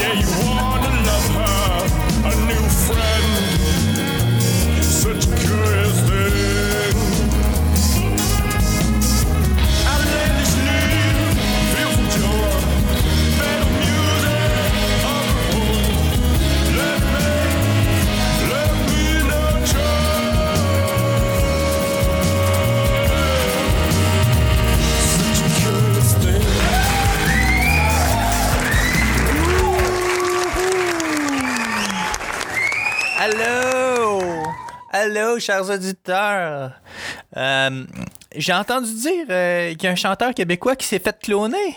Yeah, you wanna love her, a new friend. Such a curious thing. Allô, chers auditeurs! Euh, J'ai entendu dire euh, qu'il y a un chanteur québécois qui s'est fait cloner.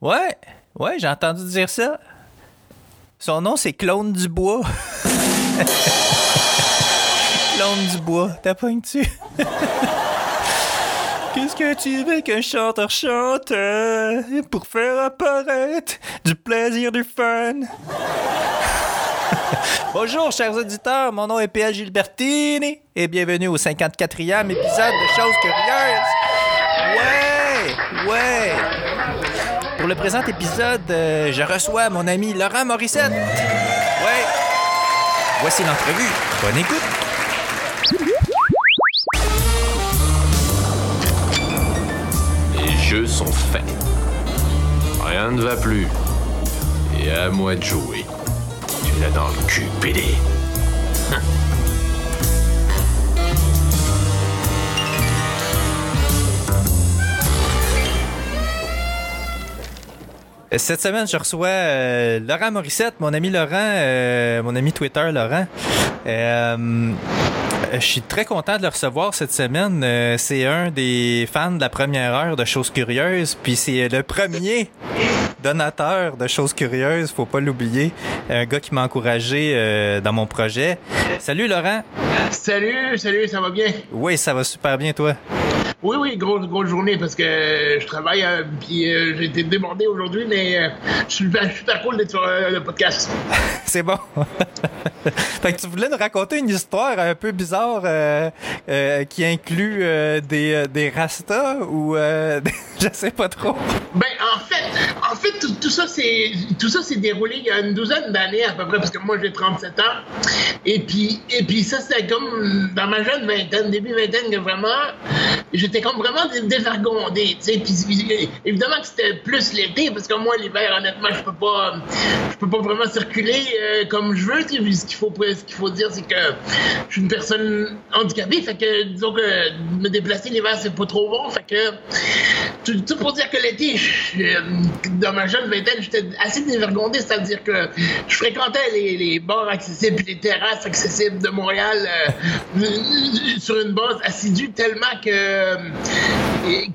Ouais, ouais, j'ai entendu dire ça. Son nom, c'est Clone Dubois. Clone Dubois, t'as pas tu? Qu'est-ce que tu veux qu'un chanteur chante euh, pour faire apparaître du plaisir, du fun? Bonjour, chers auditeurs, mon nom est PL Gilbertini et bienvenue au 54e épisode de Choses Curieuses. Ouais, ouais. Pour le présent épisode, euh, je reçois mon ami Laurent Morissette. Ouais. Voici l'entrevue. Bonne écoute. Les jeux sont faits. Rien ne va plus. Et à moi de jouer. Dans le cul, PD. Cette semaine, je reçois euh, Laurent Morissette, mon ami Laurent, euh, mon ami Twitter Laurent. Euh, je suis très content de le recevoir cette semaine. Euh, c'est un des fans de la première heure de Choses Curieuses, puis c'est le premier donateur de Choses Curieuses, faut pas l'oublier. Un gars qui m'a encouragé euh, dans mon projet. Salut Laurent. Salut, salut, ça va bien? Oui, ça va super bien toi. Oui, oui, grosse, grosse journée parce que je travaille, euh, puis euh, j'ai été débordé aujourd'hui, mais euh, je suis super, cool d'être sur euh, le podcast. C'est bon. fait que tu voulais nous raconter une histoire un peu bizarre euh, qui inclut des, des rastas ou euh, je sais pas trop. Ben, en fait, en fait, tout, tout ça, c'est, tout ça s'est déroulé il y a une douzaine d'années à peu près, parce que moi, j'ai 37 ans. Et puis, et puis ça, c'était comme dans ma jeune vingtaine, début vingtaine, que vraiment, j'étais comme vraiment dé- dévergondé, tu sais. Puis, puis, évidemment que c'était plus l'été, parce que moi, l'hiver, honnêtement, je peux pas, je peux pas vraiment circuler euh, comme je veux, Ce qu'il faut, ce qu'il faut dire, c'est que je suis une personne handicapée, fait que, disons que me déplacer l'hiver, c'est pas trop bon, fait que, tout, pour dire que l'été, euh, dans ma jeune vingtaine, j'étais assez dévergondé, c'est-à-dire que je fréquentais les, les bars accessibles les terrasses accessibles de Montréal euh, sur une base assidue tellement que, euh,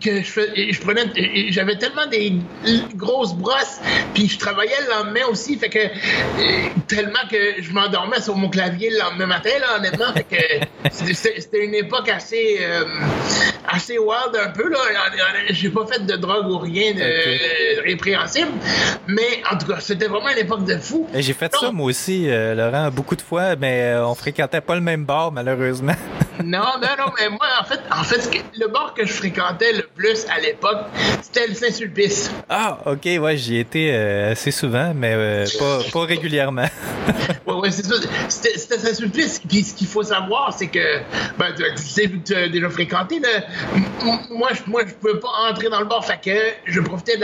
que je, prenais, j'avais tellement des grosses brosses, puis je travaillais le lendemain aussi, fait que tellement que je m'endormais sur mon clavier le lendemain matin, là, honnêtement, fait que c'était une époque assez, assez wild un peu, là. J'ai pas fait de drogue ou rien de répréhensible, mais en tout cas, c'était vraiment une époque de fou. Et J'ai fait ça moi aussi, euh, Laurent, beaucoup de fois, mais euh, on fréquentait pas le même bar malheureusement. Non, non, non, mais moi, en fait, en fait, le bar que je fréquentais le plus à l'époque, c'était le Saint-Sulpice. ah, ok, ouais, j'y étais euh, assez souvent, mais euh, pas, pas régulièrement. Ouais, ouais, c'est ça. C'était Saint-Sulpice. Puis ce qu'il faut savoir, c'est que, ben, tu, as déjà fréquenté, là, moi, je, moi, je pouvais pas entrer dans le bar, fait que je profitais de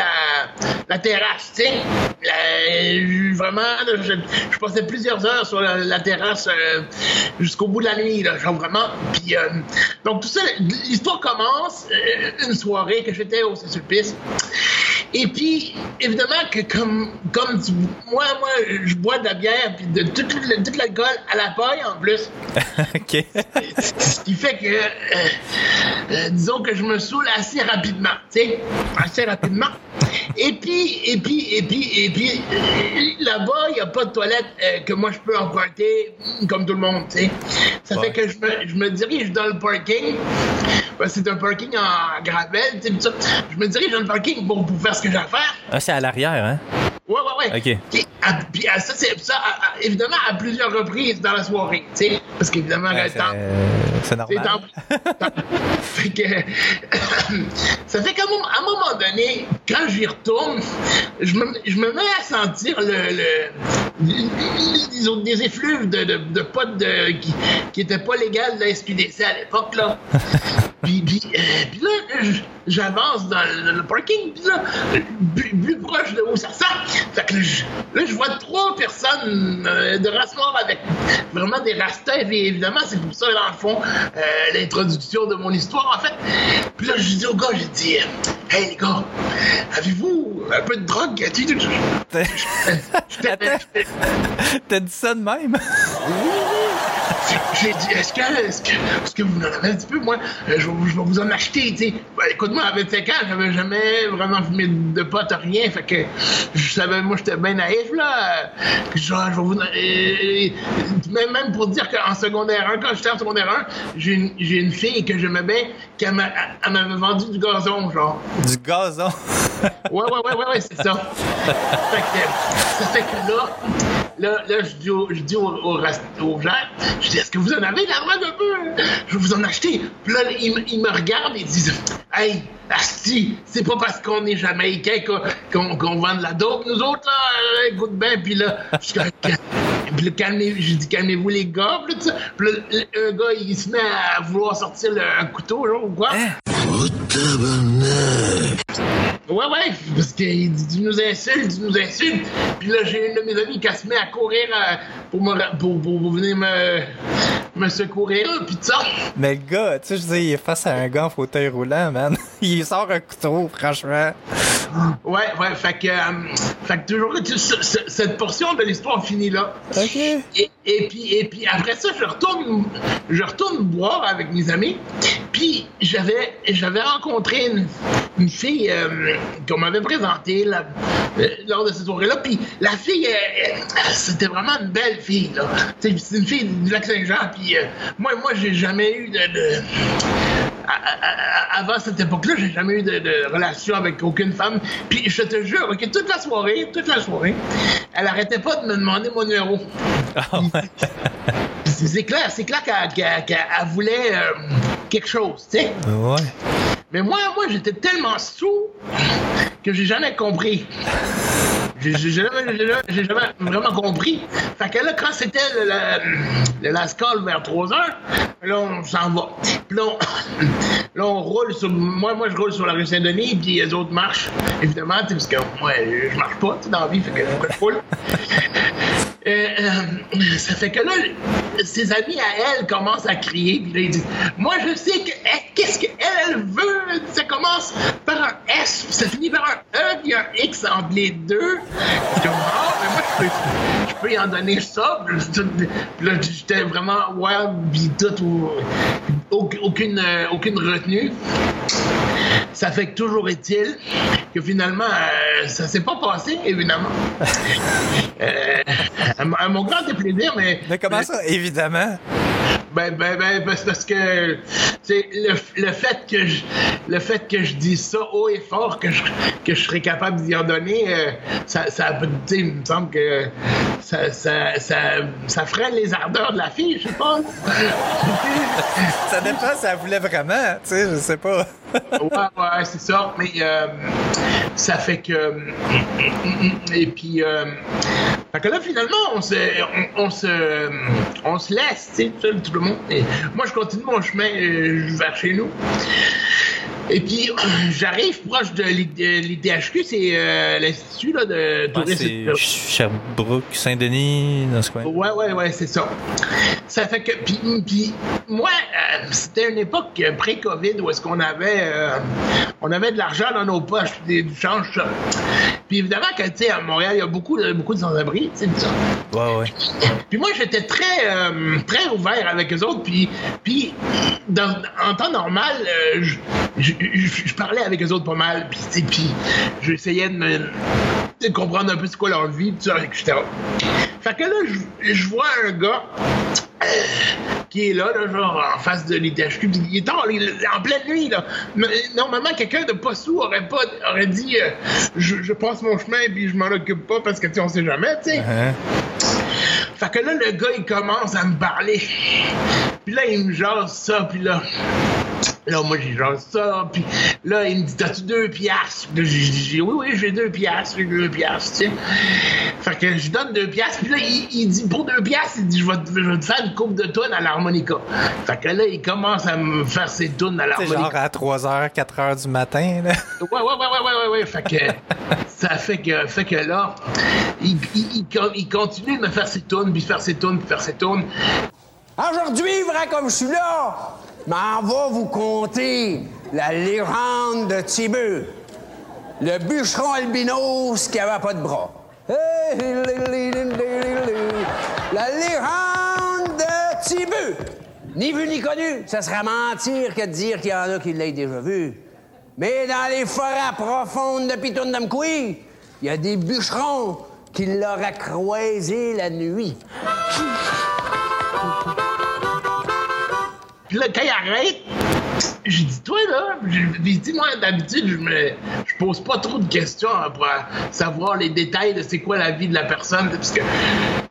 la, terrasse, tu sais. Vraiment, je, passais plusieurs heures sur la, la terrasse euh, jusqu'au bout de la nuit, là, genre vraiment. Puis, euh, donc, tout ça, l'histoire commence, euh, une soirée que j'étais au Saint-Sulpice. Et puis, évidemment que comme, comme tu- moi, moi, je bois de la bière, puis de tout, tout le- tout l'alcool à la paille en plus. OK. Ce qui fait que, euh, euh, disons que je me saoule assez rapidement, tu sais, assez rapidement. Et puis, et puis, et puis, et puis, euh, là-bas, il n'y a pas de toilette euh, que moi je peux emprunter comme tout le monde, tu sais. Ça Ouais. fait que je me, je me dirige dans le parking. Ben, c'est un parking en gravel, tu sais. Je me dirige dans le parking pour, pour faire Ah, c'est à l'arrière, hein? Ouais, ouais, ouais. OK. Puis, à- puis à ça, c'est ça, à- évidemment, à plusieurs reprises dans la soirée, tu sais. Parce qu'évidemment, Ouais, le c'est temps- c'est c'est normal. fait que, ça fait qu'à un, un moment donné, quand j'y retourne, je me, je me mets à sentir le, le- des effluves de, de, de potes de, qui, qui étaient pas légales de la SQDC à l'époque, là. Puis, puis, euh, puis là, j'avance dans le, le parking, puis là, plus, plus proche de où ça sent. Fait que là, je, vois trois personnes euh, de race avec vraiment des rastas, et évidemment, c'est pour ça, dans le fond, euh, l'introduction de mon histoire, en fait. Puis là, je dis au gars, j'ai dit, euh, hey les gars, avez-vous un peu de drogue? T'as dit ça de même? J'ai dit, est-ce que, est-ce que, est-ce que vous en avez un petit peu? Moi, euh, je, vais- je vais vous en acheter, tu sais. Ben, écoute-moi, à 25 ans, j'avais jamais vraiment fumé de potes, rien. Fait que je savais, moi, j'étais bien naïf, là. genre, je vais vous. euh, euh, même, même pour dire qu'en secondaire 1, quand j'étais en secondaire 1, j'ai une, une fille que j'aimais bien, qui m'a- elle m'avait vendu du gazon, genre. Du gazon? Ouais, ouais, ouais, ouais, ouais, c'est ça. fait que, ça fait que là, là, là je dis au, je dis au, au, rast- au gens, je dis, est-ce que vous en avez de la drogue un peu? Je vais vous en acheter. Puis là, il, me- il me regarde et dit, hey, Asti, c'est pas parce qu'on est jamaïcain qu'on qu'on qu'on vend de la dope, nous autres, là, euh, écoute bien, puis là, je là, calmez, j'ai dit, calmez-vous les gars, puis là, là, un gars, il se met à vouloir sortir le, un couteau, là, ou quoi? Hein? Ouais, ouais, parce qu'il dit tu nous insultes, tu nous insultes. Puis là, j'ai une de mes amies qui se met à courir euh, pour, me, pour, pour, pour venir me, me secourir, puis ça. Mais le gars, tu sais, je dis, il est face à un gars en fauteuil roulant, man. Il sort un couteau, franchement. Ouais, ouais, fait que, euh, fait que toujours, tu- ce- ce- cette portion de l'histoire finit là. OK. Et, et puis, et puis après ça, je retourne, je retourne boire avec mes amis. Puis j'avais, j'avais rencontré une, une fille euh, qu'on m'avait présentée là, euh, lors de cette soirée-là. Puis la fille, euh, euh, c'était vraiment une belle fille. C'est une fille du lac Saint-Jean. Puis moi, moi, j'ai jamais eu de, de- à- à- à- avant cette époque-là, j'ai jamais eu de, de relation avec aucune femme. Puis je te jure, ok, toute la soirée, toute la soirée, elle arrêtait pas de me demander mon numéro. Ah ouais. C'est clair, c'est clair qu'elle qu'elle- qu'elle- elle voulait euh, quelque chose, tu sais. Ouais. Mais moi, moi, j'étais tellement sous que j'ai jamais compris. J'ai jamais, jamais- jamais vraiment compris. Fait que là, quand c'était le, le, vers 3 heures, là, on s'en va. Puis là, on, roule sur. Moi, moi, je roule sur la rue Saint-Denis, puis les autres marchent, évidemment, parce que moi, je marche pas, tu dans la vie, fait que je roule. Euh, euh, ça fait que là, ses amis à elle commencent à crier, puis là, ils disent Moi, je sais que elle- qu'est-ce qu'elle elle veut? Ça commence par un S, puis ça finit par un E, puis un X entre les deux. Puis comme, ah, mais moi, je peux, je peux y en donner ça. Puis là, j'étais vraiment wild, puis tout, ou- aucune, aucune, euh, aucune retenue. Ça fait que toujours est-il que finalement, euh, ça s'est pas passé, évidemment. Euh, à, mon- grand déplaisir, mais. Mais comment ça, évidemment? Ben, ben, ben, parce parce que c'est le, le fait que je le fait que je dise ça haut et fort que je, que je serais capable d'y en donner, euh, ça, ça peut- tu sais, il me semble que ça, ça, ça, ça freine les ardeurs de la fille, je sais pas. Ça dépend si elle voulait vraiment, tu sais, je sais pas. Ouais, ouais, c'est ça. Mais euh, ça fait que. Et puis. Euh, que là, finalement, on se, on, se, on se laisse, tu sais, tout, tout le monde. Et moi, je continue mon chemin euh, vers chez nous. Et puis, j'arrive proche de l'IDHQ, c'est euh, l'Institut là, de Ah, tourisme. c'est Sherbrooke, Saint-Denis, dans ce coin. Ouais, ouais, ouais, c'est ça. Ça fait que. Puis, puis moi, euh, c'était une époque pré-COVID où est-ce qu'on avait, euh, on avait de l'argent dans nos poches, des, du change, ça. Puis évidemment, que, tu sais, à Montréal, il y a beaucoup de, beaucoup de sans-abri, tu sais, ça. Ouais, ouais. Puis moi, j'étais très, très ouvert avec eux autres. Puis, puis dans- en temps normal, je, je- parlais avec eux autres pas mal. Puis, j'essayais de, me, de comprendre un peu c'est quoi leur vie, etc. Fait que là, je, vois un gars euh, qui est là, là, genre en face de l'ITHQ, puis il est tard, il en pleine nuit. Là. Mais, Normalement, quelqu'un de pas sous aurait pas aurait dit euh, je, je passe mon chemin puis je m'en occupe pas parce que tu sais, on sait jamais, tu sais. Hein? Fait que là, le gars, il commence à me parler. Puis là, il me jase ça, puis là... Là, moi, j'ai jase ça, puis là, il me dit, t'as-tu deux piastres? Puis là, j'ai dit, oui, oui, j'ai deux piastres, j'ai deux piastres, tu sais. Fait que je lui donne deux piastres, puis là, il, il dit, pour deux piastres, il dit, je vais, te- je vais te faire une coupe de tonnes à l'harmonica. Fait que là, il commence à me faire ses tonnes à l'harmonica. genre à 3h, 4h du matin, là. Ouais, ouais, ouais, ouais, ouais, ouais, ouais. Fait que ça fait que, fait que là, il, il, il con- il continue de me faire ses tunes, puis faire ses tunes, puis faire ses tunes. Aujourd'hui, vrai comme je suis là, m'en va vous conter la légende de Tibu, le bûcheron albinos qui avait pas de bras. La légende de Tibu. Ni vu ni connu, ça serait mentir que de dire qu'il y en a qui l'aient déjà vu. Mais dans les forêts profondes de Pitoun-Damkoui, il y a des bûcherons qui l'auraient croisé la nuit. Puis là, quand il arrête, j'ai dit, toi, là, puis dit, moi, d'habitude, je me, je pose pas trop de questions hein, pour savoir les détails de c'est quoi la vie de la personne, parce que.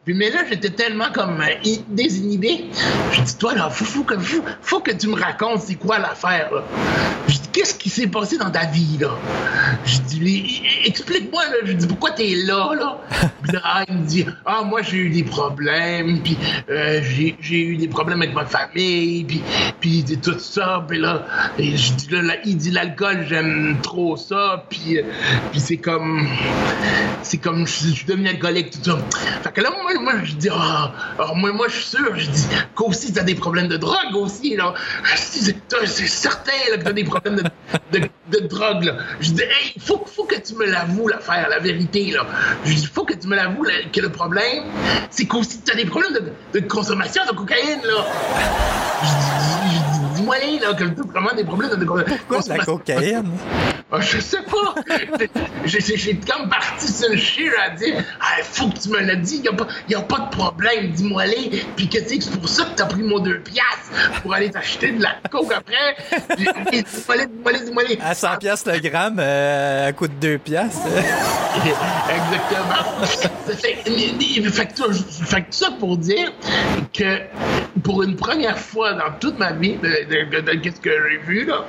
Puis, mais là, j'étais tellement comme euh, désinhibé. J'ai dit, toi, là, faut, faut, que, faut, faut que tu me racontes c'est quoi l'affaire, là. J'ai dit, qu'est-ce qui s'est passé dans ta vie, là? I- i- explique-moi, là. J'ai dit, pourquoi t'es là, là? Puis là, ah, il me dit, ah, moi, j'ai eu des problèmes, puis euh, j'ai j'ai eu des problèmes avec ma famille, puis, puis il dit tout ça, puis là, et je dis, là, là, il dit, l'alcool, j'aime trop ça, puis, euh, puis c'est comme, c'est comme, je, je suis devenu alcoolique, tout ça. Fait que là, moi, moi je dis, ah, moi, je suis sûr, je dis, qu'aussi, t'as des problèmes de drogue aussi, là. C'est certain, là, que t'as des problèmes de, de, drogue, là. Je dis, hey, faut, faut que tu me l'avoues, l'affaire, la vérité, là. Je dis, faut que tu me l'avoues, que le problème, c'est qu'aussi, t'as des problèmes de, de consommation de cocaïne, là. Je dis, je dis, dis-moi, là, que des problèmes de, de Quoi, de la cocaïne? Ah, je sais pas. J'ai- comme parti sur le chire à dire Ah, faut que tu me l'as dit, y a, pas, y a pas de problème, dis-moi les. Puis que tu sais que c'est pour ça que t'as pris mon deux piastres pour aller t'acheter de la coke après. Dis-moi les, dis-moi les, dis-moi les. À 100 piastres le gramme, euh, à coût de 2 piastres. Exactement. Fait, fait, que fait ça pour dire que pour une première fois dans toute ma vie, de- qu'est-ce que j'ai vu, là,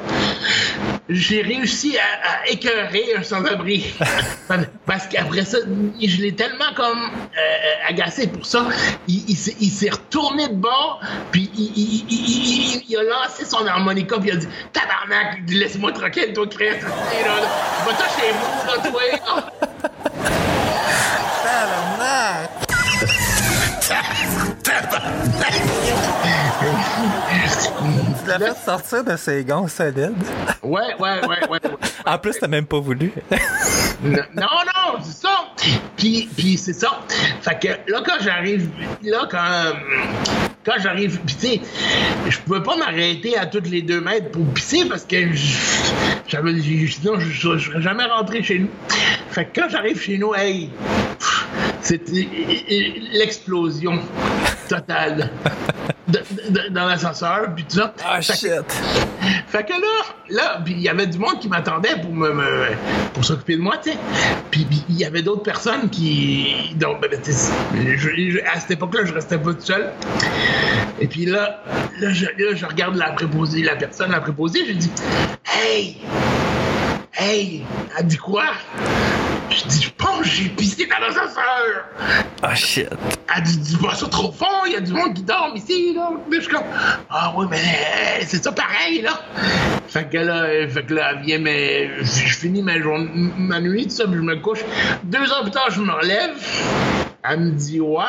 j'ai réussi à, à écœurer un sans-abri. Parce qu'après ça, je l'ai tellement comme euh, agacé pour ça. Il, il s'est- il s'est retourné de bord, puis il, a lancé son harmonica, puis il a dit Tabarnak, laisse-moi tranquille, toi, Chris. Va-t'en chez vous, là, toi. là. Tu l'as fait sortir de ses gonds solides. Ouais, ouais, ouais, ouais. ouais. En plus, t'as même pas voulu. Non, non, c'est ça. Puis, puis c'est ça. Fait que là, quand j'arrive, là, quand, quand j'arrive, puis tu sais, je pouvais pas m'arrêter à toutes les deux mètres pour pisser parce que je- j'avais, sinon, je, je, je serais jamais rentré chez nous. Fait que quand j'arrive chez nous, hey, pff, c'était l'explosion totale de- de- dans l'ascenseur, puis tout ça. Ah, Fait shit. fait que là, là, il y avait du monde qui m'attendait pour me, me- pour s'occuper de moi, tu sais. Puis il y avait d'autres personnes qui, donc, ben, je- je- à cette époque-là, je restais pas tout seul. Et puis là, là, je, là, je regarde la préposée, la personne, la préposée, je dis, hey, hey, elle dit quoi? Je dis, je pense que j'ai pissé dans l'ascenseur. Ah, shit. Elle dit, dis pas ça trop fort, il y a du monde qui dort ici, là. Mais je suis comme, ah oui, mais euh, c'est ça pareil, là. Fait que là, euh, fait que là, elle vient, mais je je finis ma journée, ma nuit, tout ça, puis je me couche. Deux heures plus tard, je me relève. Elle me dit, ouais.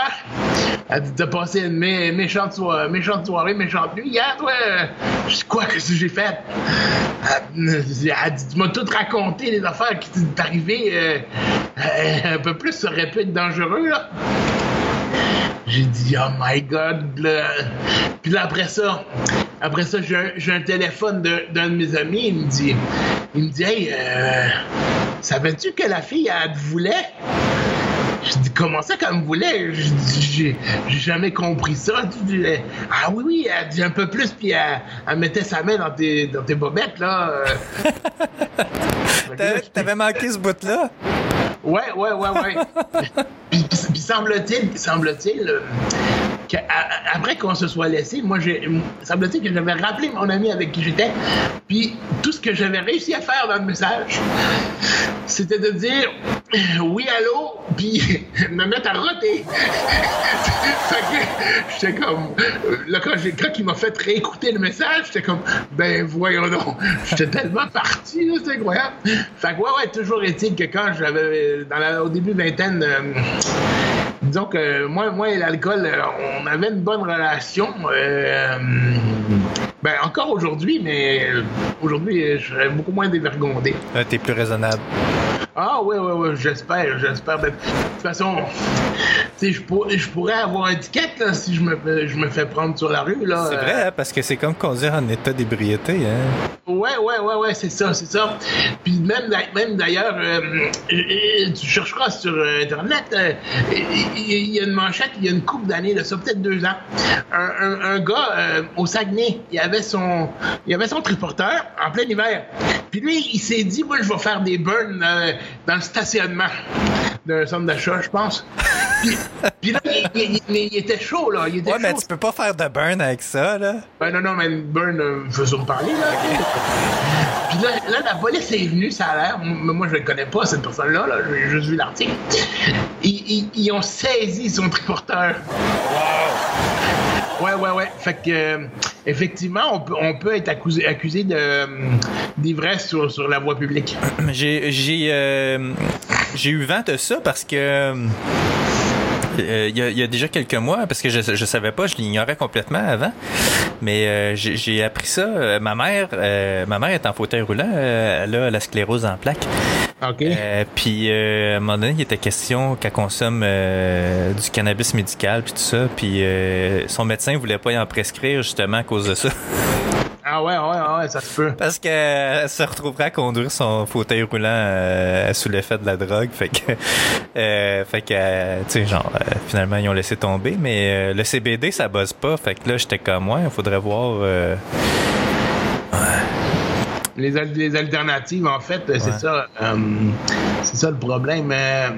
Elle dit, t'as passé une mé- méchante, soirée, méchante soirée, méchante nuit hier, toi? Je dis, quoi, qu'est-ce que j'ai fait? Elle, elle dit, tu m'as tout raconté, les affaires qui t'est arrivées. euh, euh, un peu plus, ça aurait pu être dangereux, là. J'ai dit, oh my god. Puis là, après ça, après ça, j'ai un, téléphone d'un de, mes amis. Il me dit, il me dit, hey, euh, savais-tu que la fille, elle te voulait? Je dis, comment ça qu'elle me voulait? Je dis, j'ai jamais compris ça. Tu dis, ah oui, oui, elle dit un peu plus, puis elle, elle mettait sa main dans tes, dans tes bobettes, là. euh. T'avais- manqué ce bout-là? Ouais, ouais, ouais, ouais. puis, puis- puis semble-t-il, semble-t-il, après qu'on se soit laissé, moi, semble-t-il que j'avais rappelé mon ami avec qui j'étais, puis tout ce que j'avais réussi à faire dans le message, c'était de dire euh, oui, allô, puis me mettre à roter. fait que j'étais comme, là, quand, quand il m'a fait réécouter le message, j'étais comme, ben voyons donc, j'étais tellement parti, c'est incroyable. Fait que ouais, ouais, toujours est-il que quand j'avais, dans la- au début vingtaine, euh, disons que moi, moi et l'alcool, euh, on avait une bonne relation. euh, ben encore aujourd'hui, mais euh, aujourd'hui, euh, je serais beaucoup moins dévergondé. Ah, T'es plus raisonnable. Ah ouais, ouais, ouais, j'espère, j'espère. Ben, de toute façon, je, pour- je pourrais avoir un ticket là, si je me, fais- je me fais prendre sur la rue. là. C'est Euh, vrai, hein, parce que c'est comme conduire en état d'ébriété. Hein? Ouais, ouais, ouais, ouais, c'est ça, c'est ça. Puis même, même d'ailleurs, euh, euh, tu chercheras sur euh, Internet, euh, il y, a une manchette, il y a une couple d'années, ça, peut-être deux ans. Un, un- un gars euh, au Saguenay, il avait son, il avait son triporteur en plein hiver. Puis lui, il s'est dit, moi, je vais faire des burns euh, dans le stationnement d'un centre d'achat, je pense. Puis, puis là, il, il- il- il était chaud, là. Il était Ouais, mais tu peux pas faire de burn avec ça, là. Ben non, non, mais une burn, euh, faisons parler, là. Puis là, là, la police est venue, ça a l'air. M- Moi, je ne connais pas, cette personne-là, là. J'ai juste vu l'article. Ils, ils- ils ont saisi son triporteur. Ouais, ouais, ouais. Fait que, euh, effectivement, on peut, on peut être accusé, accusé euh, d'ivresse sur, sur la voie publique. J'ai euh, j'ai eu vent de ça parce que il y, a, y a déjà quelques mois, parce que je, je savais pas, je l'ignorais complètement avant, mais euh, j'ai appris ça. Ma mère, euh, ma mère est en fauteuil roulant, elle a la sclérose en plaques. OK. Euh, puis euh, à un moment donné, il était question qu'elle consomme euh, du cannabis médical puis tout ça, puis euh, son médecin voulait pas y en prescrire justement à cause de ça. Ah ouais, ouais, ouais, ça se peut. Parce qu'elle se retrouvera à conduire son fauteuil roulant euh, sous l'effet de la drogue. Fait que, euh, fait que euh, tu sais, genre, euh, finalement, ils ont laissé tomber. Mais euh, le CBD, ça bosse pas. Fait que là, j'étais comme, ouais, il faudrait voir. Les, al- les alternatives, en fait, c'est ça. euh, c'est ça le problème. euh,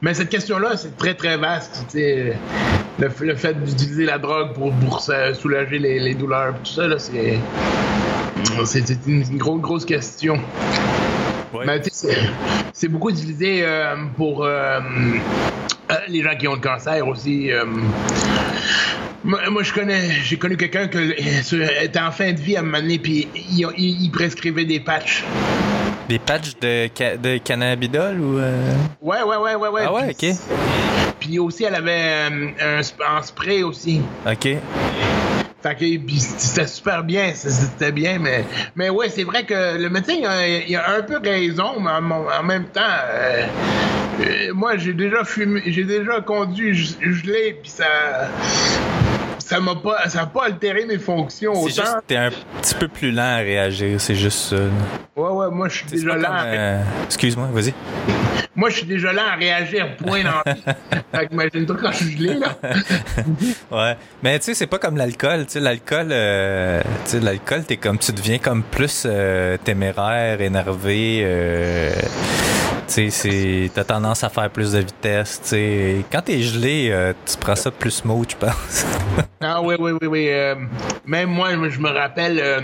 mais cette question-là, c'est très, très vaste. tu sais. Le, le fait d'utiliser la drogue pour, pour soulager les, les douleurs, tout ça, là, c'est. Une grosse, grosse question. Ouais. C'est- beaucoup utilisé euh, pour euh, les gens qui ont le cancer aussi. euh. Moi, moi, je connais, j'ai connu quelqu'un qui était en fin de vie à un moment donné, puis il, il- il prescrivait des patchs. des patchs de, de cannabidol ou. euh, Ouais, ouais, ouais, ouais, ouais. Ah ouais, ok. Puis aussi, elle avait euh, un, spray aussi. Ok. Fait que c'était super bien, c'était bien, mais, mais ouais, c'est vrai que le médecin, il a, il a un peu raison, mais en, en même temps, euh, euh, moi, j'ai déjà fumé, j'ai déjà conduit ge- gelé, puis ça, ça m'a pas, ça a pas altéré mes fonctions C'est autant. juste que t'es un petit peu plus lent à réagir, c'est juste ça. Ouais, ouais, moi, je suis déjà lent. à- euh, Excuse-moi, vas-y. Moi, je suis déjà lent à réagir, point dans Fait imagine-toi quand je suis gelé, là. Ouais, mais tu sais, c'est pas comme l'alcool. Tu sais, l'alcool, euh, tu sais, l'alcool, t'es comme, tu deviens comme plus euh, téméraire, énervé. Tu sais, t'as tendance à faire plus de vitesse. Tu quand t'es gelé, euh, tu prends ça plus smooth, je pense. Ah oui, oui, oui, oui. euh, même moi, je me rappelle, euh,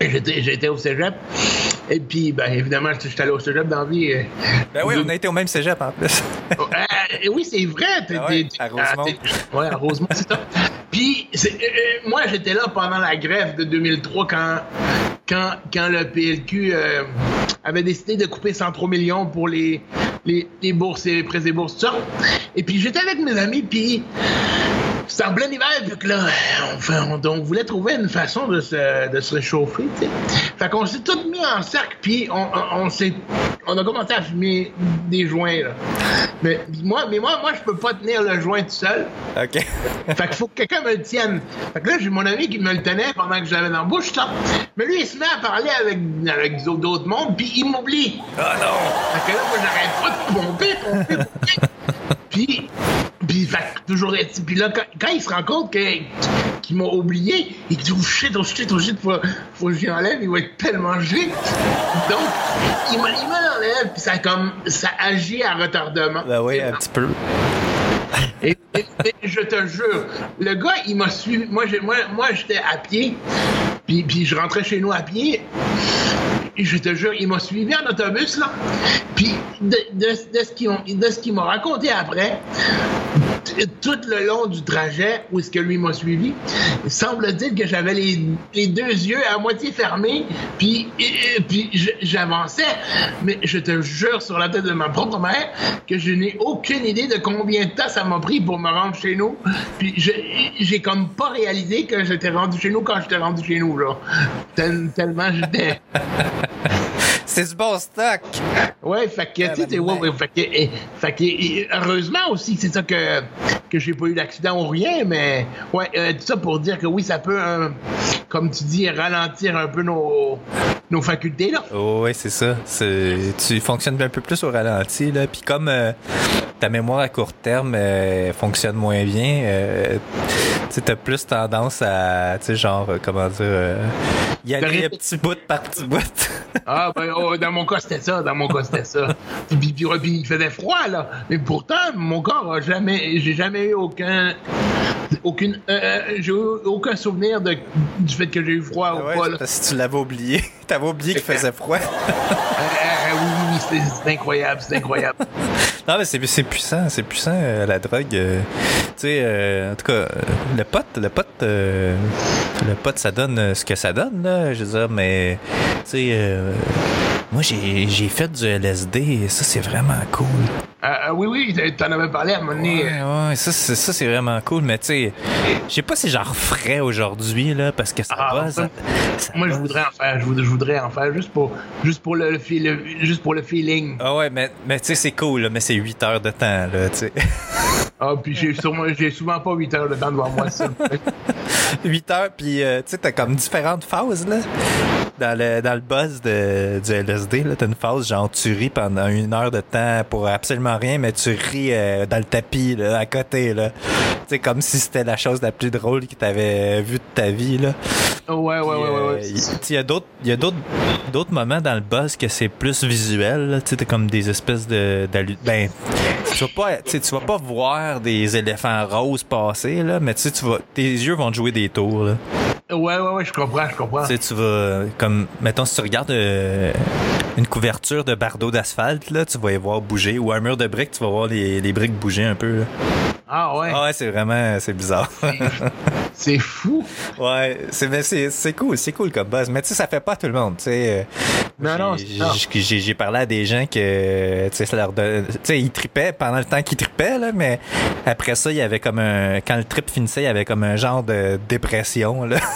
j'étais, au cégep. Et puis, ben, évidemment, je suis allé au cégep dans la vie. euh, Ben oui, on a été au même cégep en plus. Oh, euh, oui, c'est vrai. Ah ouais, à Rosemont. Ouais, à Rosemont, c'est ça. Puis, euh, euh, moi, j'étais là pendant la grève de 2003 quand, quand, quand le PLQ euh, avait décidé de couper 103 millions pour les, les, les bourses et les prêts et bourses, tout ça. Et puis, j'étais avec mes amis, puis c'était en plein hiver, puis que là, on, on voulait trouver une façon de se, de se réchauffer, tu sais. Fait qu'on s'est tous mis en cercle, puis on, on, on s'est, on a commencé à fumer des joints, là. Mais moi, mais moi, moi, je peux pas tenir le joint tout seul. OK. Fait qu'il faut que quelqu'un me le tienne. Fait que là, j'ai mon ami qui me le tenait pendant que j'avais dans la bouche, ça. Mais lui, il se met à parler avec, avec d'autres mondes, puis il m'oublie. Ah non! Fait que là, moi, j'arrête pas de pomper, pomper, pomper. puis, puis, fait toujours, puis là, quand, quand il se rend compte que- qu'il m'a oublié, il dit, oh shit, oh shit, oh shit, faut, faut que j'y enlève, il va être tellement gelé. Donc, il m'a- il m'enlève, puis ça, comme, ça agit à retardement. Ben oui, un petit peu. Et, et- et je te jure, le gars, il m'a suivi. Moi, j'ai- moi, moi j'étais à pied, puis, puis je rentrais chez nous à pied. Et je te jure, il m'a suivi en autobus, là. Puis, de, de, de ce qu'ils qu'il m'a raconté après, tout le long du trajet où est-ce que lui m'a suivi, il semble dire que j'avais les, les deux yeux à moitié fermés, puis, puis j'avançais. Mais je te jure sur la tête de ma propre mère que je n'ai aucune idée de combien de temps ça m'a pris pour me rendre chez nous. Puis j'ai comme pas réalisé que j'étais rendu chez nous quand j'étais rendu chez nous, là. Tel- tellement j'étais. C'est du bon stock! Ouais, fait que, tu sais, t'es- ouais, ouais, fait que, et- fait que, et- heureusement aussi, c'est ça que, que j'ai pas eu d'accident ou rien, mais, ouais, euh, tout ça pour dire que oui, ça peut, euh, comme tu dis, ralentir un peu nos, nos facultés, là. Oh, ouais, c'est ça. C'est- Tu fonctionnes un peu plus au ralenti, là. Puis comme euh, ta mémoire à court terme euh, fonctionne moins bien, euh, tu as plus tendance à, tu sais, genre, comment dire, y aller petit bout par petit bout. Ah, ben, oh, dans mon cas, c'était ça, dans mon cas, c'était ça. Puis, puis, il faisait froid, là. Mais pourtant, mon corps a jamais, j'ai jamais eu aucun, aucune, j'ai eu aucun souvenir de, du fait que j'ai eu froid ou Ouais, pas, là. parce que tu l'avais oublié. T'avais oublié qu'il faisait froid. Euh, oui, oui, c'est incroyable, c'est incroyable. Non, mais c'est, c'est puissant, c'est puissant, euh, la drogue. euh, tu sais, euh, en tout cas, le pot, le pot, euh, le pot, ça donne ce que ça donne, là. Je veux dire, mais, tu sais, euh, moi, j'ai, j'ai fait du LSD et ça, c'est vraiment cool. Euh, euh, oui, oui, t'en avais parlé à un moment donné. Ouais, ouais, ça, c'est, vraiment cool, mais tu sais, je sais pas si j'en referais aujourd'hui, là, parce que ça Ah, buzz. ça- ça Moi, je voudrais en faire. Je voudrais, en faire juste pour, juste pour le, le feel- le- juste pour le feeling. Ah ouais, mais, mais tu sais, c'est cool, là, mais c'est 8 heures de temps, là, tu sais. Ah, puis j'ai sûrement, j'ai souvent pas 8 heures de temps devant moi, ça. 8 heures, puis euh, tu sais, t'as comme différentes phases, là. Dans le, dans le buzz de, du LSD, là, t'as une phase genre tu ris pendant une heure de temps pour absolument rien, mais tu ris euh, dans le tapis, là, à côté, là. Comme si c'était la chose la plus drôle que t'avais vue de ta vie, là. Ouais, ouais, ouais, ouais. Euh, ouais. il sais, il y a d'autres il y a d'autres d'autres moments dans le buzz que c'est plus visuel là. tu sais comme des espèces de ben tu vas pas tu vas pas voir des éléphants roses passer là mais tu vas tes yeux vont te jouer des tours là Ouais, ouais, ouais, je comprends, je comprends. tu sais tu vas comme mettons si tu regardes euh, une couverture de bardeau d'asphalte là tu vas y voir bouger ou un mur de briques tu vas voir les, les briques bouger un peu là. Ah, ouais? ah ouais c'est vraiment c'est bizarre C'est fou. Ouais, c'est mais c'est c'est cool, c'est cool comme buzz. Mais tu sais, ça fait pas à tout le monde. Tu sais, euh, Non, non, j'ai- c'est- non. j'ai- j'ai j'ai parlé à des gens que tu sais, ça leur donne- tu sais, ils tripaient pendant le temps qu'ils tripaient là, mais après ça, il y avait comme un quand le trip finissait, il y avait comme un genre de dépression là.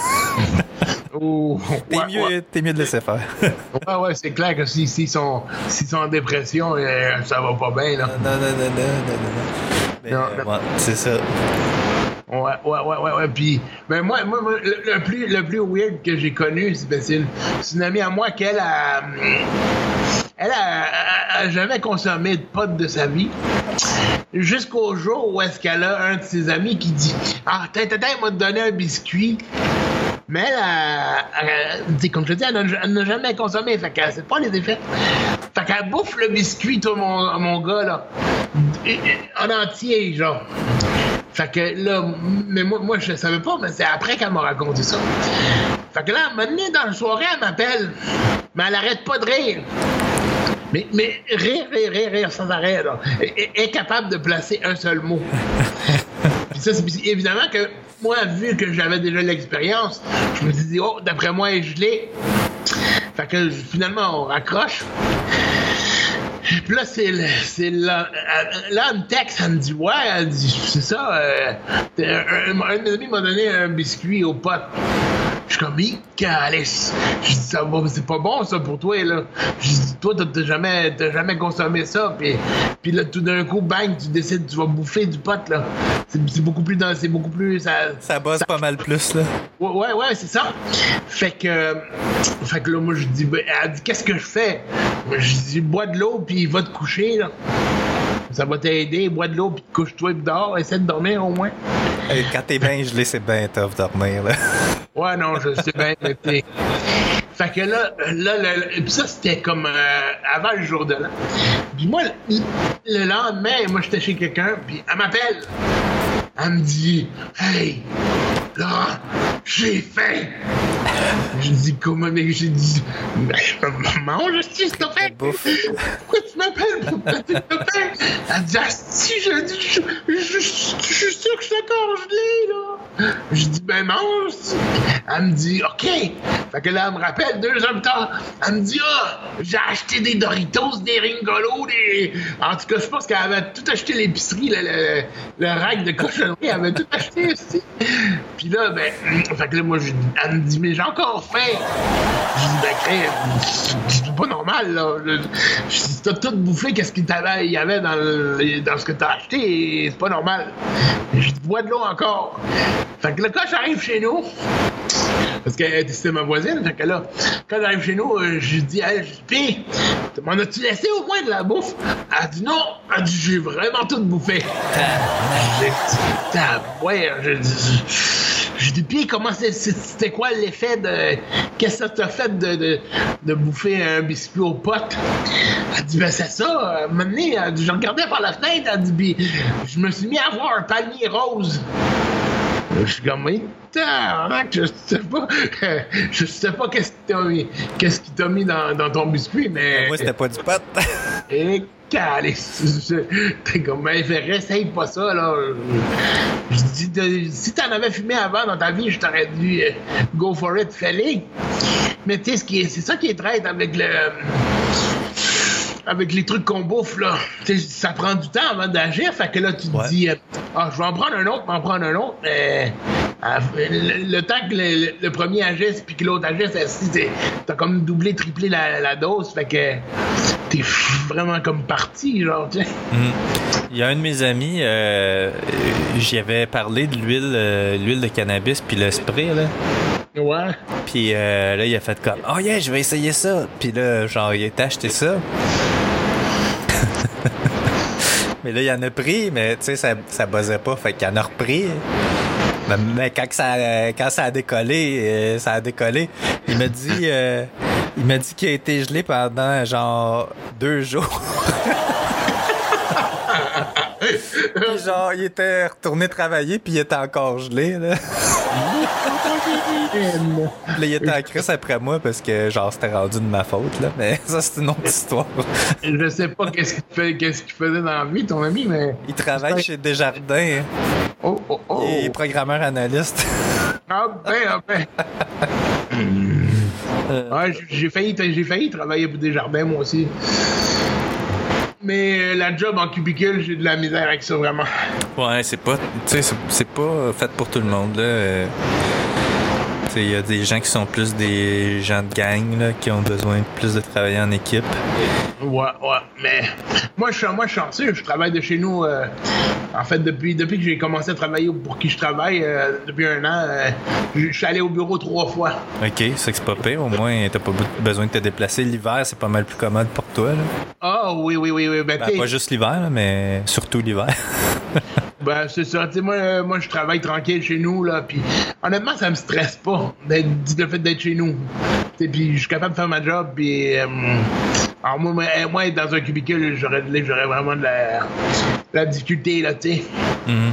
Oh, T'es ouais, mieux, ouais. t'es mieux de laisser faire. Ouais, ouais, c'est clair que s'ils s'ils sont, s'ils sont en dépression, euh, ça va pas bien, là. non, non, non, non, non, non. Mais, Non, euh, non. ouais, c'est ça. Ouais, ouais, ouais, ouais, ouais. Puis, ben moi, moi, moi, le, le plus, le plus weird que j'ai connu, c'est ben, une, c'est une amie à moi qu'elle a. Elle a, a- a jamais consommé de pot de sa vie. Jusqu'au jour où est-ce qu'elle a un de ses amis qui dit Ah, t'as, t'as, m'a donné un biscuit. Mais elle, a- elle- comme je te dis, elle n'a- elle n'a jamais consommé. Fait qu'elle sait pas les effets. Fait qu'elle bouffe le biscuit, toi, mon, mon gars, là. En entier, genre. Fait que là, mais moi, moi je savais pas, mais c'est après qu'elle m'a raconté ça. Fait que là, à un moment donné, dans la soirée, elle m'appelle. mais elle arrête pas de rire. Mais, mais rire, rire, rire, rire sans arrêt, là. Elle- Elle est capable de placer un seul mot. Puis ça, c'est évidemment que moi, vu que j'avais déjà l'expérience, je me dis, oh, d'après moi, elle est gelée. Fait que finalement, on raccroche. Puis là, c'est le- c'est là, euh, là, me texte, elle me dit, ouais, elle dit, c'est ça, euh, un, un- un amis m'a donné un biscuit au pote. Je suis comme, calice. Je dis, ça va, c'est pas bon, ça, pour toi, là. Je dis, toi, t'as- jamais, t'as jamais consommé ça, puis, puis là, tout d'un coup, bang, tu décides, tu vas bouffer du pot, là. C'est beaucoup plus dans, c'est beaucoup plus, ça, Ça bosse pas mal plus, là. Ouais, ouais, ouais, c'est ça. Fait que, fait que là, moi, je dis, ben, elle dit, qu'est-ce que je fais? Je dis, bois de l'eau, puis va te coucher, là. Ça va t'aider, bois de l'eau, puis couche-toi, puis dors, essaie de dormir au moins. Quand t'es bien gelé, c'est bien tough dormir, là. Ouais, non, je sais bien, mais Fait que là, là, le- ça, c'était comme euh, avant le jour de l'an. Puis moi, le, le lendemain, moi, j'étais chez quelqu'un, puis elle m'appelle. Elle me dit, Hey, Laurent, j'ai faim. Je dis, comment, mais j'ai dit, Ben, mange, si, s'il te plaît. Pourquoi tu m'appelles? Pour me dire que t'as faim? Elle dit, ah, si, je dis, je, je, je, je suis sûr que je suis encore gelé, là. Je dis, ben mange. Elle me dit, OK. Fait que là, elle me rappelle deux heures plus tard. Elle me dit, ah, j'ai acheté des Doritos, des Ringolos, des. En tout cas, je pense qu'elle avait tout acheté l'épicerie, le, le, le rack de cochonnerie. Elle avait tout acheté aussi. Puis là, ben, fait que là, moi, je- elle me dit, mais j'ai encore faim. Je dis, ben, c'est pas normal, là. Je je dis, t'as tout bouffé, qu'est-ce qu'il y avait dans, le- dans ce que t'as acheté, et c'est pas normal. Je dis, bois de l'eau encore. Fait que là, quand j'arrive chez nous, parce que c'était ma voisine, fait que là, quand j'arrive chez nous, euh, je dis je dis, Pis, m'en as-tu laissé au moins de la bouffe? Elle dit non, elle dit, j'ai vraiment tout bouffé. Dit, Tabouère, je dis, je dis, Pis, comment c'était quoi l'effet de. Qu'est-ce que ça t'a fait de, de, bouffer un biscuit aux potes? Elle dit, ben c'est ça, euh, maintenant, dit, je regardais par la fenêtre, elle dit, Pis, je me suis mis à voir un panier rose. Je suis comme, mais tabarnak, je sais pas, je sais pas qu'est-ce qui t'a mis, qu'est-ce qui t'a mis dans, dans ton biscuit, mais. Moi, c'était pas du pot. Et calice, je- T'es comme, fait, essaye pas ça, là. Je dis, si t'en avais fumé avant dans ta vie, je t'aurais dit, euh, go for it, fais-le. Mais tu sais, ce qui est- c'est ça qui est traite avec le. Avec les trucs qu'on bouffe, là. Ça prend du temps avant d'agir. Fait que là, tu te Ouais. dis, euh, ah, je vais en prendre un autre, je vais en prendre un autre. Mais euh, le, le temps que le, le premier agisse puis que l'autre agisse, t'as comme doublé, triplé la, la dose? Fait que t'es vraiment comme parti, genre, tu sais. Il y a un de mes amis, euh, j'y avais parlé de l'huile euh, l'huile de cannabis puis le spray, là. Ouais. Puis euh, là, il a fait comme Oh yeah, je vais essayer ça. Puis là, genre, il a acheté ça. Mais là, il en a pris, mais tu sais, ça, ça buzzait pas, fait qu'il en a repris. Mais, mais quand, que ça, quand ça a décollé, euh, ça a décollé, il m'a dit, euh, il m'a dit qu'il a été gelé pendant genre deux jours. Puis genre, il était retourné travailler, puis il était encore gelé, là. Là, il était en crise après moi parce que, genre, c'était rendu de ma faute, là. Mais ça, c'est une autre histoire. Je sais pas qu'est-ce qu'il fait, qu'est-ce qu'il faisait dans la vie, ton ami, mais. Il travaille chez Desjardins. Oh, oh, oh. Il est programmeur analyste. Ah ben, ah ben. Ouais, j'ai- failli, j'ai failli travailler pour des jardins, moi aussi. Mais euh, la job en cubicule, j'ai de la misère avec ça, vraiment. Ouais, c'est pas, tu sais, c'est- c'est pas fait pour tout le monde, là. Il y a des gens qui sont plus des gens de gang, là, qui ont besoin de plus de travailler en équipe. Ouais, ouais, mais moi, je suis moi, chanceux. Je travaille de chez nous. euh, en fait, depuis, depuis que j'ai commencé à travailler pour qui je travaille, euh, depuis un an, euh, je suis allé au bureau trois fois. OK, c'est que c'est pas pire. Au moins, t'as pas be- besoin de te déplacer. L'hiver, c'est pas mal plus commode pour toi. Ah oui, oui, oui, oui. Ben, Ben, pas juste l'hiver, mais surtout l'hiver. Ben, c'est ça. Tu sais, moi, euh, moi, je travaille tranquille chez nous, là. Puis, honnêtement, ça me stresse pas d'être, le fait d'être chez nous. Tu sais, puis, je suis capable de faire ma job. Puis, euh, alors, moi, moi, euh, moi, être dans un cubicule, j'aurais, vraiment de la, de la difficulté, là, tu sais. Mhm.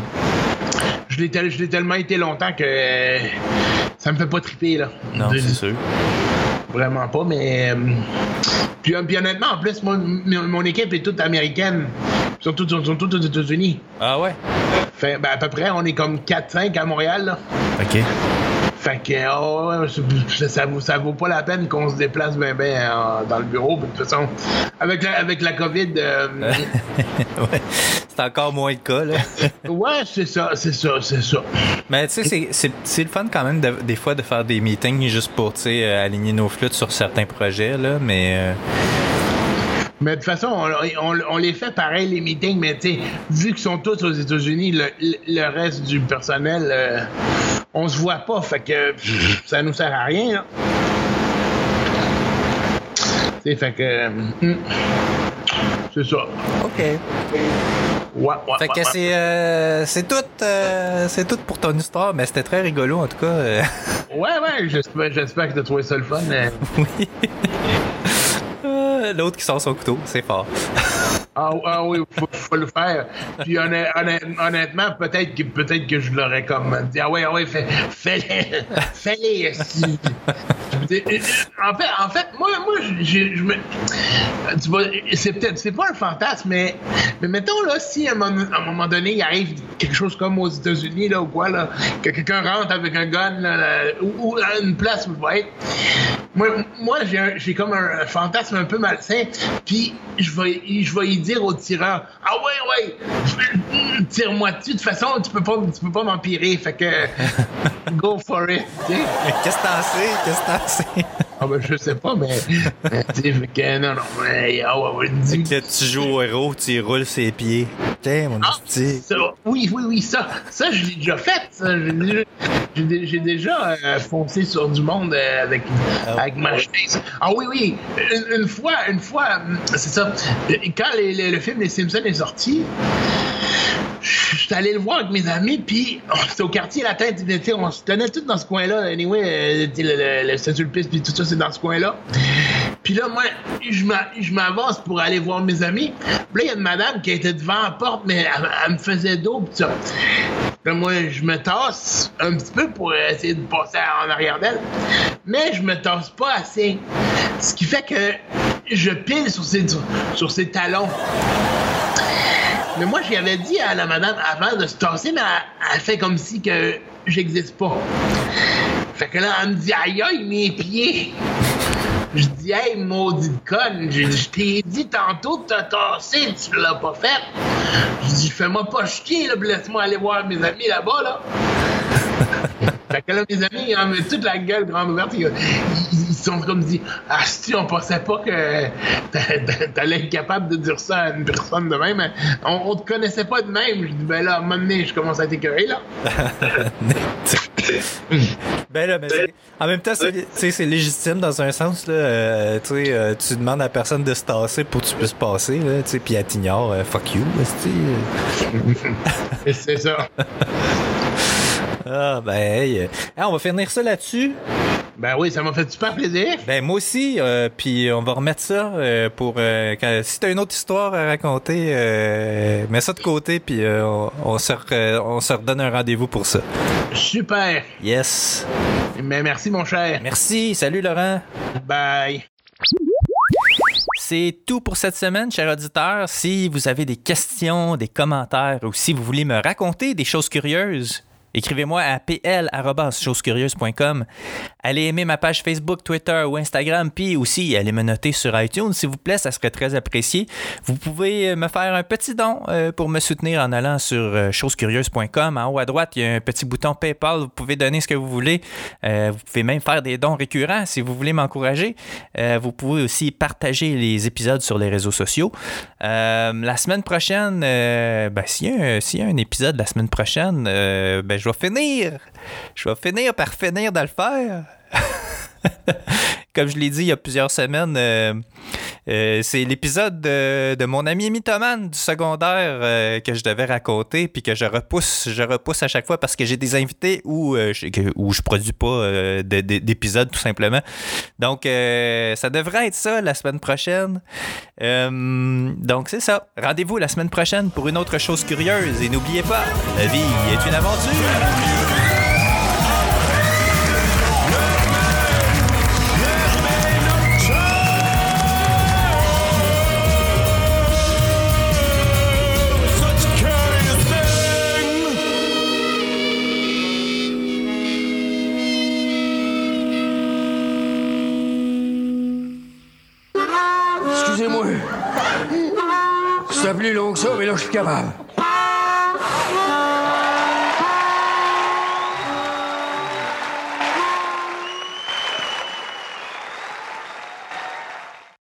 Je l'ai, tel- je l'ai tellement été longtemps que euh, ça me fait pas triper, là. Non, c'est sûr. Vraiment pas, mais. euh, puis, euh, puis honnêtement, en plus, moi, m- mon équipe est toute américaine. Ils sont tous, sont tous aux États-Unis. Ah ouais? Fait, ben, à peu près, on est comme 4-5 à Montréal, là. OK. Fait que, oh, ouais, ça, ça vaut, ça vaut pas la peine qu'on se déplace ben, ben, euh, dans le bureau. De toute façon, avec la, avec la COVID, euh, ouais. C'est encore moins le cas, là. ouais, c'est ça, c'est ça, c'est ça. Mais tu sais, c'est- le fun quand même de- des fois de faire des meetings juste pour, euh, aligner nos flûtes sur certains projets, là, mais... Mais de toute façon, on, on- on les fait pareil, les meetings, mais tu sais, vu qu'ils sont tous aux États-Unis, le, reste du personnel, euh, on se voit pas, fait que ça nous sert à rien, là. Tu sais, fait que. euh, hum, c'est ça. OK. Ouais, ouais, Fait que ouais, c'est euh, c'est tout, euh, c'est tout pour ton histoire, mais c'était très rigolo en tout cas. ouais, ouais, j'espère, j'espère que t'as trouvé ça le fun. mais- oui. L'autre qui sort son couteau, c'est fort. Ah, ah oui, faut, faut le faire. Puis honnêt- honnêt- honnêtement, peut-être que peut-être que je l'aurais comme dit ah ouais, ah fais, fais-les, veux dire, En fait, en fait, moi, moi, je, me, c'est peut-être, c'est pas un fantasme, mais, mais mettons là, si à un, moment, donné, il arrive quelque chose comme aux États-Unis là ou quoi là, que quelqu'un rentre avec un gun là, ou, à une place où je vais être, moi, moi j'ai, comme un, un fantasme un peu malsain, puis je vais, je vais y dire au tireur Ah ouais, ouais, tire-moi dessus, de toute façon, tu peux pas, tu peux pas m'empirer, fait que go for it. Qu'est-ce que t'en sais? Qu'est-ce que t'en sais? Ah ben, je sais pas, mais. que non, non, mais. Ah ouais, dis- Que tu joues au héros, tu y roules ses pieds. Tiens, mon Ah, oui, oui, oui, ça, ça, je l'ai déjà fait. J'ai déjà, euh, foncé sur du monde euh, avec, Ah, avec ma chaise. Ah oui, oui. Une, une fois, une fois, hum, c'est ça. Quand les- les- le film Les Simpsons est sorti, je suis allé le voir avec mes amis, puis oh, c'était au quartier tu sais, on se tenait tous dans ce coin-là. Anyway, euh, le, le, le Saint-Sulpice, puis tout ça, c'est dans ce coin-là. Puis là, moi, je m'a- je m'avance pour aller voir mes amis. Puis là, il y a une madame qui était devant la porte, mais elle, me faisait dos, pis ça. Moi, je me tasse un petit peu pour essayer de passer en arrière d'elle. Mais je me tasse pas assez. Ce qui fait que je pile sur ses, sur ses talons. Mais moi, j'y avais dit à la madame avant de se tasser, mais elle, elle fait comme si que j'existe pas. Fait que là, elle me dit aïe aïe, mes pieds. Je dis, hey, maudite conne, je, je t'ai dit tantôt de te tasser, tu l'as pas fait. Je dis, fais-moi pas chier, là, laisse-moi aller voir mes amis là-bas, là. fait que là, mes amis, ils ont mis toute la gueule grande ouverte. Ils, ils- ils sont comme dit, ah, si, on pensait pas que t'a- t'a- t'allais être capable de dire ça à une personne de même. On, on te connaissait pas de même. Je dis, ben là, à un moment donné, je commence à être écœuré, là. Ben là, mais en même temps, c'est légitime dans un sens. Là, euh, tu euh, tu demandes à la personne de se tasser pour que tu puisses passer, là, tu sais, puis elle t'ignore. euh, fuck you, c'est ça. Ah, ben, hey, euh, hey, on va finir ça là-dessus. Ben oui, ça m'a fait super plaisir. Ben, moi aussi, euh, puis on va remettre ça euh, pour... euh, quand, si t'as une autre histoire à raconter, mets ça de côté, puis on, on, se re- on se redonne un rendez-vous pour ça. Super. Yes. Mais merci, mon cher. Merci. Salut, Laurent. Bye. C'est tout pour cette semaine, chers auditeurs. Si vous avez des questions, des commentaires ou si vous voulez me raconter des choses curieuses, écrivez-moi à pl.chosescurieuses.com. Allez aimer ma page Facebook, Twitter ou Instagram, puis aussi allez me noter sur iTunes, s'il vous plaît, ça serait très apprécié. Vous pouvez me faire un petit don euh, pour me soutenir en allant sur euh, chosescurieuses.com. En haut à droite, il y a un petit bouton PayPal. Vous pouvez donner ce que vous voulez. Euh, vous pouvez même faire des dons récurrents si vous voulez m'encourager. Euh, vous pouvez aussi partager les épisodes sur les réseaux sociaux. Euh, la semaine prochaine, euh, ben, s'il y, a un- s'il y a un épisode la semaine prochaine, euh, ben, je vais finir. Je vais finir par finir de le faire. Comme je l'ai dit il y a plusieurs semaines, euh, euh, c'est l'épisode de, mon ami mythomane du secondaire euh, que je devais raconter puis que je repousse, je repousse à chaque fois parce que j'ai des invités ou euh, je- où je produis pas de- de- d'épisodes tout simplement. Donc ça devrait être ça la semaine prochaine. Donc c'est ça. Rendez-vous la semaine prochaine pour une autre chose curieuse et n'oubliez pas, la vie est une aventure. plus long que ça, mais là, je suis capable.